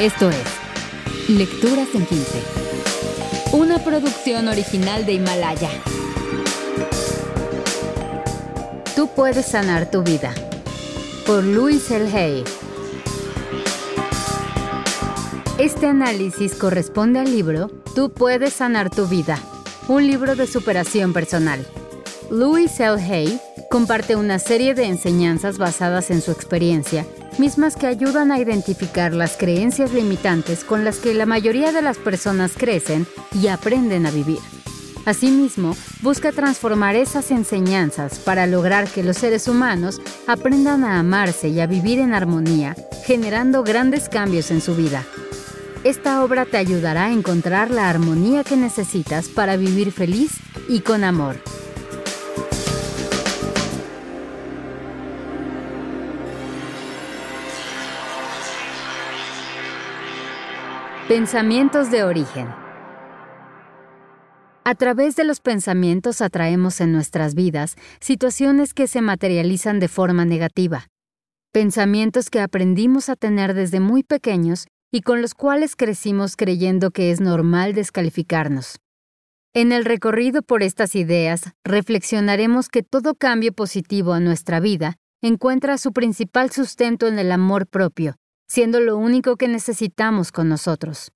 Esto es Lecturas en 15. Una producción original de Himalaya. Tú puedes sanar tu vida. Por Luis El Hay. Este análisis corresponde al libro Tú puedes sanar tu vida, un libro de superación personal. Louis L. Hay comparte una serie de enseñanzas basadas en su experiencia mismas que ayudan a identificar las creencias limitantes con las que la mayoría de las personas crecen y aprenden a vivir. Asimismo, busca transformar esas enseñanzas para lograr que los seres humanos aprendan a amarse y a vivir en armonía, generando grandes cambios en su vida. Esta obra te ayudará a encontrar la armonía que necesitas para vivir feliz y con amor. Pensamientos de origen. A través de los pensamientos atraemos en nuestras vidas situaciones que se materializan de forma negativa. Pensamientos que aprendimos a tener desde muy pequeños y con los cuales crecimos creyendo que es normal descalificarnos. En el recorrido por estas ideas, reflexionaremos que todo cambio positivo a nuestra vida encuentra su principal sustento en el amor propio, siendo lo único que necesitamos con nosotros.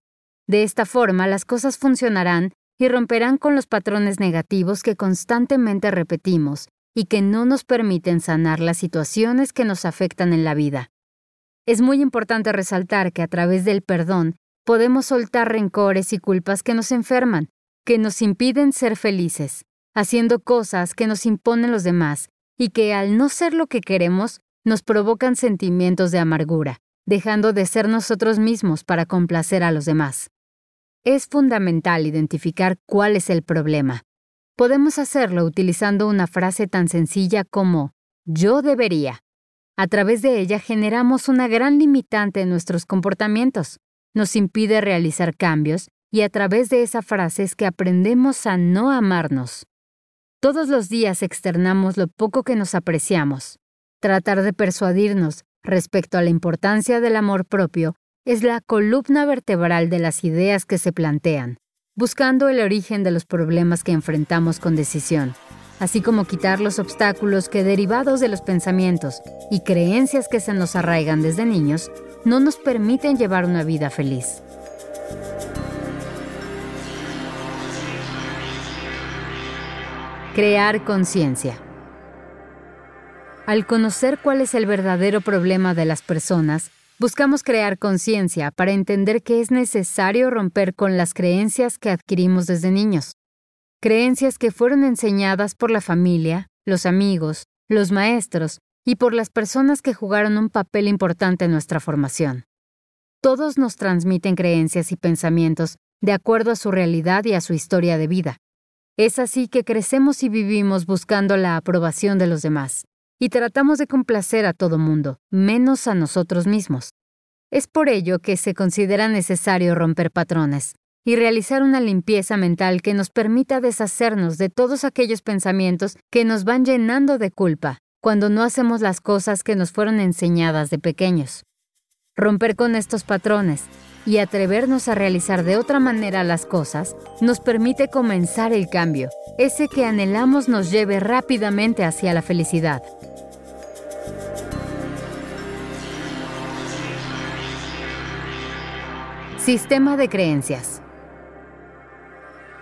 De esta forma, las cosas funcionarán y romperán con los patrones negativos que constantemente repetimos y que no nos permiten sanar las situaciones que nos afectan en la vida. Es muy importante resaltar que a través del perdón podemos soltar rencores y culpas que nos enferman, que nos impiden ser felices, haciendo cosas que nos imponen los demás y que al no ser lo que queremos nos provocan sentimientos de amargura dejando de ser nosotros mismos para complacer a los demás. Es fundamental identificar cuál es el problema. Podemos hacerlo utilizando una frase tan sencilla como yo debería. A través de ella generamos una gran limitante en nuestros comportamientos, nos impide realizar cambios y a través de esa frase es que aprendemos a no amarnos. Todos los días externamos lo poco que nos apreciamos. Tratar de persuadirnos respecto a la importancia del amor propio es la columna vertebral de las ideas que se plantean, buscando el origen de los problemas que enfrentamos con decisión, así como quitar los obstáculos que derivados de los pensamientos y creencias que se nos arraigan desde niños no nos permiten llevar una vida feliz. Crear conciencia. Al conocer cuál es el verdadero problema de las personas, buscamos crear conciencia para entender que es necesario romper con las creencias que adquirimos desde niños. Creencias que fueron enseñadas por la familia, los amigos, los maestros y por las personas que jugaron un papel importante en nuestra formación. Todos nos transmiten creencias y pensamientos de acuerdo a su realidad y a su historia de vida. Es así que crecemos y vivimos buscando la aprobación de los demás y tratamos de complacer a todo mundo, menos a nosotros mismos. Es por ello que se considera necesario romper patrones y realizar una limpieza mental que nos permita deshacernos de todos aquellos pensamientos que nos van llenando de culpa cuando no hacemos las cosas que nos fueron enseñadas de pequeños. Romper con estos patrones y atrevernos a realizar de otra manera las cosas nos permite comenzar el cambio, ese que anhelamos nos lleve rápidamente hacia la felicidad. Sistema de creencias.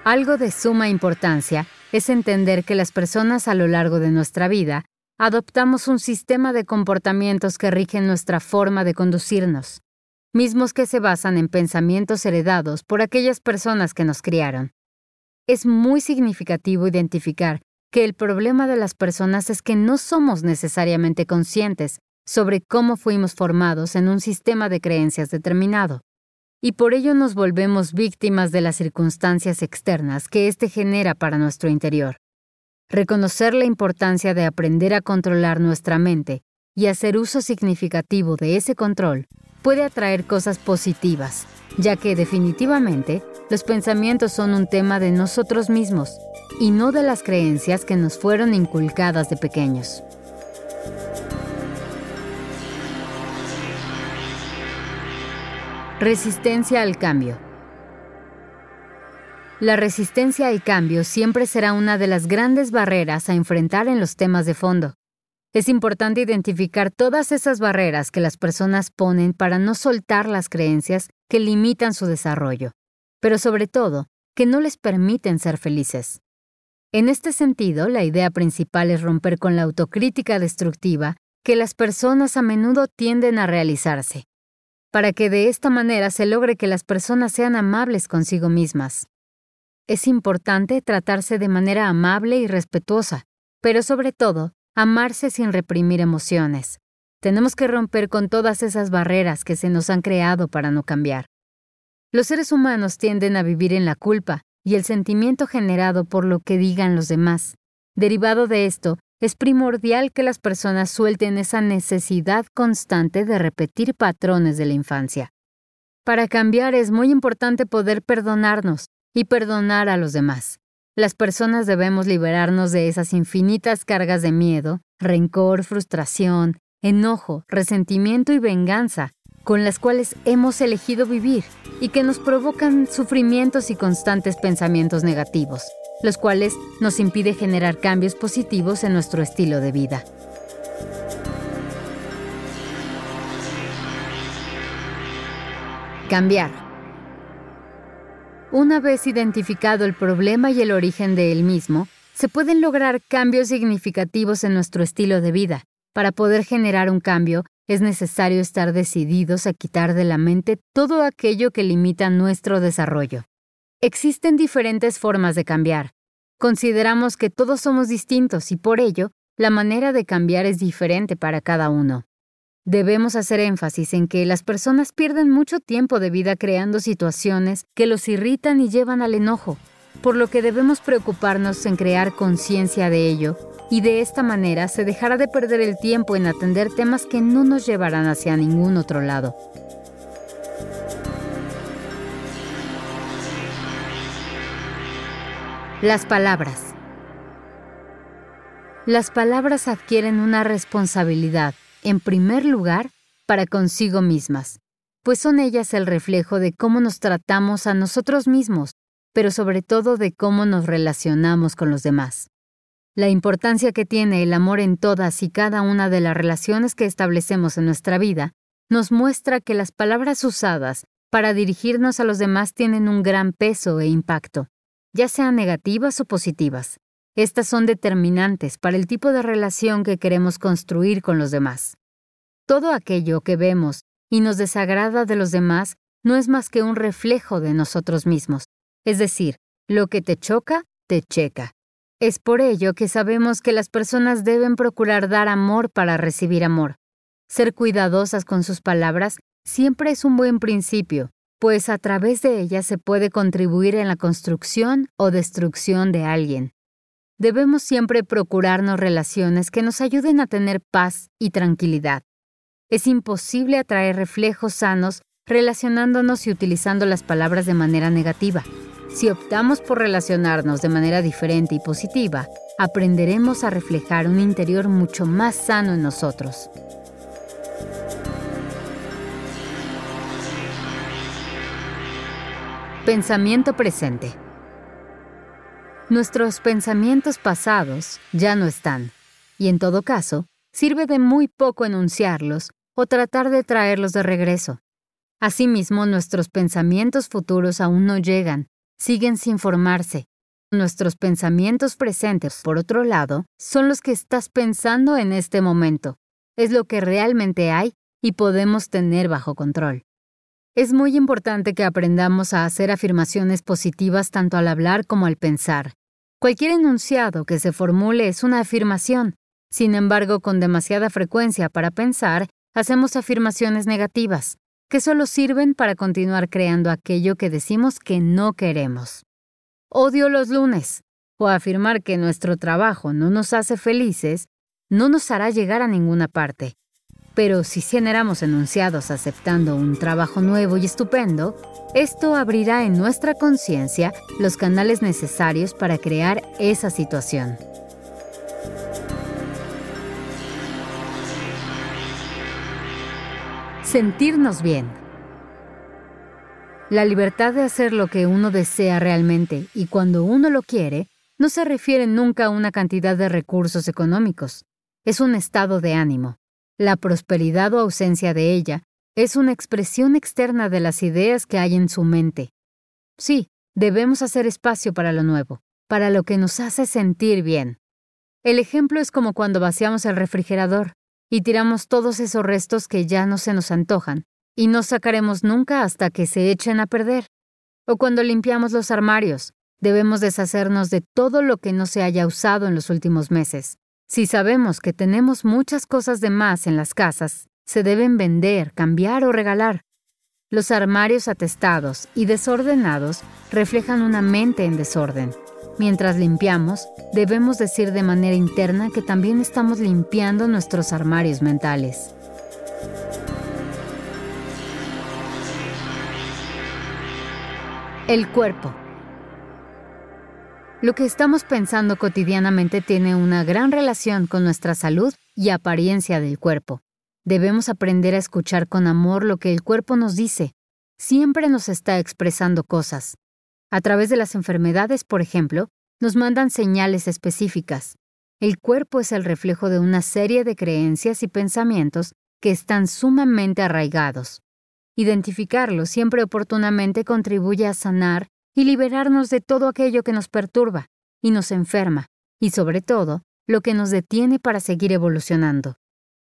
Algo de suma importancia es entender que las personas a lo largo de nuestra vida adoptamos un sistema de comportamientos que rigen nuestra forma de conducirnos, mismos que se basan en pensamientos heredados por aquellas personas que nos criaron. Es muy significativo identificar que el problema de las personas es que no somos necesariamente conscientes sobre cómo fuimos formados en un sistema de creencias determinado y por ello nos volvemos víctimas de las circunstancias externas que éste genera para nuestro interior. Reconocer la importancia de aprender a controlar nuestra mente y hacer uso significativo de ese control puede atraer cosas positivas, ya que definitivamente los pensamientos son un tema de nosotros mismos y no de las creencias que nos fueron inculcadas de pequeños. Resistencia al cambio. La resistencia al cambio siempre será una de las grandes barreras a enfrentar en los temas de fondo. Es importante identificar todas esas barreras que las personas ponen para no soltar las creencias que limitan su desarrollo, pero sobre todo, que no les permiten ser felices. En este sentido, la idea principal es romper con la autocrítica destructiva que las personas a menudo tienden a realizarse, para que de esta manera se logre que las personas sean amables consigo mismas. Es importante tratarse de manera amable y respetuosa, pero sobre todo, amarse sin reprimir emociones. Tenemos que romper con todas esas barreras que se nos han creado para no cambiar. Los seres humanos tienden a vivir en la culpa y el sentimiento generado por lo que digan los demás. Derivado de esto, es primordial que las personas suelten esa necesidad constante de repetir patrones de la infancia. Para cambiar es muy importante poder perdonarnos y perdonar a los demás. Las personas debemos liberarnos de esas infinitas cargas de miedo, rencor, frustración, enojo, resentimiento y venganza con las cuales hemos elegido vivir y que nos provocan sufrimientos y constantes pensamientos negativos, los cuales nos impide generar cambios positivos en nuestro estilo de vida. Cambiar. Una vez identificado el problema y el origen de él mismo, se pueden lograr cambios significativos en nuestro estilo de vida. Para poder generar un cambio, es necesario estar decididos a quitar de la mente todo aquello que limita nuestro desarrollo. Existen diferentes formas de cambiar. Consideramos que todos somos distintos y por ello, la manera de cambiar es diferente para cada uno. Debemos hacer énfasis en que las personas pierden mucho tiempo de vida creando situaciones que los irritan y llevan al enojo, por lo que debemos preocuparnos en crear conciencia de ello, y de esta manera se dejará de perder el tiempo en atender temas que no nos llevarán hacia ningún otro lado. Las palabras. Las palabras adquieren una responsabilidad en primer lugar, para consigo mismas, pues son ellas el reflejo de cómo nos tratamos a nosotros mismos, pero sobre todo de cómo nos relacionamos con los demás. La importancia que tiene el amor en todas y cada una de las relaciones que establecemos en nuestra vida nos muestra que las palabras usadas para dirigirnos a los demás tienen un gran peso e impacto, ya sean negativas o positivas. Estas son determinantes para el tipo de relación que queremos construir con los demás. Todo aquello que vemos y nos desagrada de los demás no es más que un reflejo de nosotros mismos. Es decir, lo que te choca, te checa. Es por ello que sabemos que las personas deben procurar dar amor para recibir amor. Ser cuidadosas con sus palabras siempre es un buen principio, pues a través de ellas se puede contribuir en la construcción o destrucción de alguien. Debemos siempre procurarnos relaciones que nos ayuden a tener paz y tranquilidad. Es imposible atraer reflejos sanos relacionándonos y utilizando las palabras de manera negativa. Si optamos por relacionarnos de manera diferente y positiva, aprenderemos a reflejar un interior mucho más sano en nosotros. Pensamiento presente. Nuestros pensamientos pasados ya no están, y en todo caso, sirve de muy poco enunciarlos o tratar de traerlos de regreso. Asimismo, nuestros pensamientos futuros aún no llegan, siguen sin formarse. Nuestros pensamientos presentes, por otro lado, son los que estás pensando en este momento. Es lo que realmente hay y podemos tener bajo control. Es muy importante que aprendamos a hacer afirmaciones positivas tanto al hablar como al pensar. Cualquier enunciado que se formule es una afirmación. Sin embargo, con demasiada frecuencia para pensar, hacemos afirmaciones negativas, que solo sirven para continuar creando aquello que decimos que no queremos. Odio los lunes, o afirmar que nuestro trabajo no nos hace felices, no nos hará llegar a ninguna parte. Pero si generamos enunciados aceptando un trabajo nuevo y estupendo, esto abrirá en nuestra conciencia los canales necesarios para crear esa situación. Sentirnos bien. La libertad de hacer lo que uno desea realmente y cuando uno lo quiere no se refiere nunca a una cantidad de recursos económicos. Es un estado de ánimo. La prosperidad o ausencia de ella es una expresión externa de las ideas que hay en su mente. Sí, debemos hacer espacio para lo nuevo, para lo que nos hace sentir bien. El ejemplo es como cuando vaciamos el refrigerador y tiramos todos esos restos que ya no se nos antojan y no sacaremos nunca hasta que se echen a perder. O cuando limpiamos los armarios, debemos deshacernos de todo lo que no se haya usado en los últimos meses. Si sabemos que tenemos muchas cosas de más en las casas, se deben vender, cambiar o regalar. Los armarios atestados y desordenados reflejan una mente en desorden. Mientras limpiamos, debemos decir de manera interna que también estamos limpiando nuestros armarios mentales. El cuerpo. Lo que estamos pensando cotidianamente tiene una gran relación con nuestra salud y apariencia del cuerpo. Debemos aprender a escuchar con amor lo que el cuerpo nos dice. Siempre nos está expresando cosas. A través de las enfermedades, por ejemplo, nos mandan señales específicas. El cuerpo es el reflejo de una serie de creencias y pensamientos que están sumamente arraigados. Identificarlo siempre oportunamente contribuye a sanar y liberarnos de todo aquello que nos perturba y nos enferma, y sobre todo, lo que nos detiene para seguir evolucionando.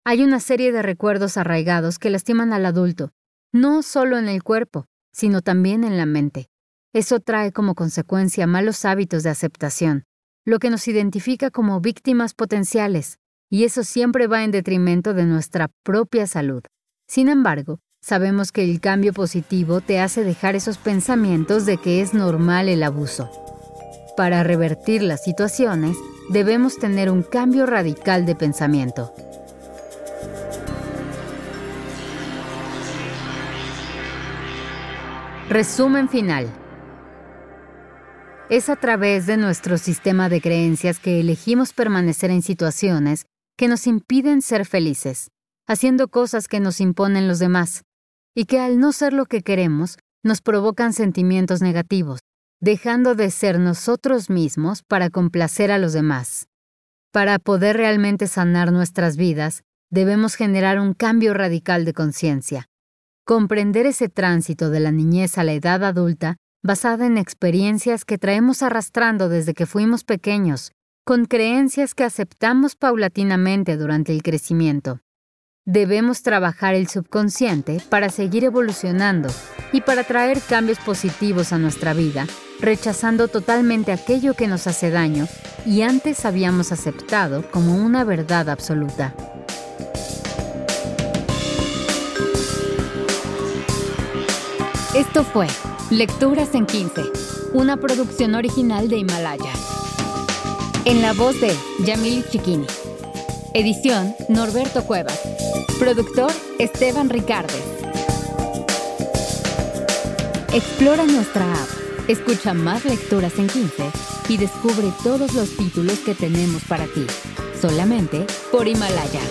Hay una serie de recuerdos arraigados que lastiman al adulto, no solo en el cuerpo, sino también en la mente. Eso trae como consecuencia malos hábitos de aceptación, lo que nos identifica como víctimas potenciales, y eso siempre va en detrimento de nuestra propia salud. Sin embargo, sabemos que el cambio positivo te hace dejar esos pensamientos de que es normal el abuso. Para revertir las situaciones, debemos tener un cambio radical de pensamiento. Resumen final. Es a través de nuestro sistema de creencias que elegimos permanecer en situaciones que nos impiden ser felices, haciendo cosas que nos imponen los demás, y que al no ser lo que queremos, nos provocan sentimientos negativos, dejando de ser nosotros mismos para complacer a los demás. Para poder realmente sanar nuestras vidas, debemos generar un cambio radical de conciencia. Comprender ese tránsito de la niñez a la edad adulta basada en experiencias que traemos arrastrando desde que fuimos pequeños, con creencias que aceptamos paulatinamente durante el crecimiento. Debemos trabajar el subconsciente para seguir evolucionando y para traer cambios positivos a nuestra vida, rechazando totalmente aquello que nos hace daño y antes habíamos aceptado como una verdad absoluta. Esto fue Lecturas en 15, una producción original de Himalaya. En la voz de Yamil Chiquini. Edición Norberto Cuevas. Productor Esteban Ricardes. Explora nuestra app, escucha más lecturas en 15 y descubre todos los títulos que tenemos para ti, solamente por Himalaya.